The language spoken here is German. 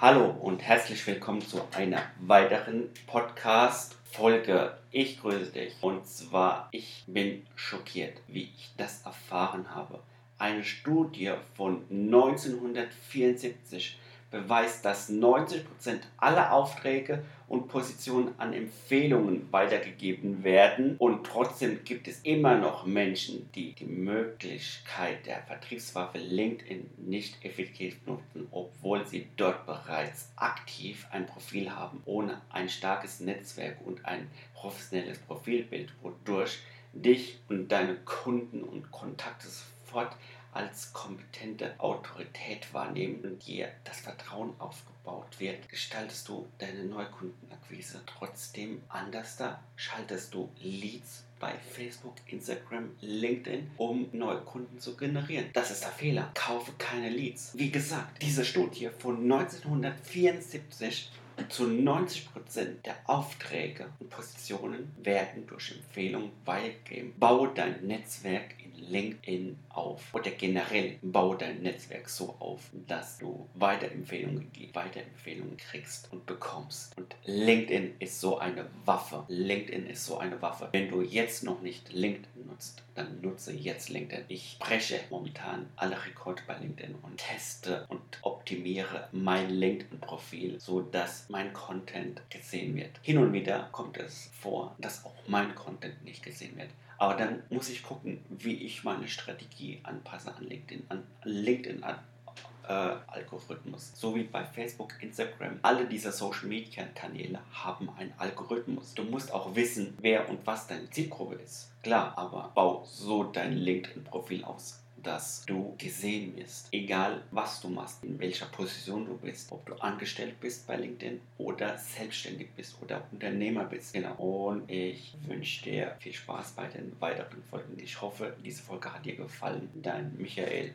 Hallo und herzlich willkommen zu einer weiteren Podcast-Folge. Ich grüße dich. Und zwar, ich bin schockiert, wie ich das erfahren habe. Eine Studie von 1974 beweist, dass 90% aller Aufträge und Positionen an Empfehlungen weitergegeben werden. Und trotzdem gibt es immer noch Menschen, die die Möglichkeit der Vertriebswaffe LinkedIn nicht effektiv nutzen, obwohl sie dort bereits aktiv ein Profil haben, ohne ein starkes Netzwerk und ein professionelles Profilbild, wodurch dich und deine Kunden und Kontakte sofort als kompetente Autorität wahrnehmen und dir das Vertrauen aufgebaut wird, gestaltest du deine Neukundenakquise trotzdem anders da, schaltest du Leads bei Facebook, Instagram, LinkedIn, um neue Kunden zu generieren. Das ist der Fehler. Kaufe keine Leads. Wie gesagt, diese Studie von 1974 zu 90% der Aufträge und Positionen werden durch Empfehlungen weitergegeben. Baue dein Netzwerk in LinkedIn auf oder generell baue dein Netzwerk so auf, dass du Weiterempfehlungen, Weiterempfehlungen kriegst und bekommst. Und LinkedIn ist so eine Waffe. LinkedIn ist so eine Waffe. Wenn du jetzt noch nicht LinkedIn nutzt, dann nutze jetzt LinkedIn. Ich breche momentan alle Rekorde bei LinkedIn und teste und optimiere mein LinkedIn-Profil, sodass mein Content gesehen wird. Hin und wieder kommt es vor, dass auch mein Content nicht gesehen wird. Aber dann muss ich gucken, wie ich meine Strategie anpasse an LinkedIn, an LinkedIn an. Äh, Algorithmus. So wie bei Facebook, Instagram. Alle diese Social Media Kanäle haben einen Algorithmus. Du musst auch wissen, wer und was deine Zielgruppe ist. Klar, aber bau so dein LinkedIn-Profil aus dass du gesehen wirst. Egal, was du machst, in welcher Position du bist, ob du angestellt bist bei LinkedIn oder selbstständig bist oder Unternehmer bist. Genau. Und ich wünsche dir viel Spaß bei den weiteren Folgen. Ich hoffe, diese Folge hat dir gefallen. Dein Michael.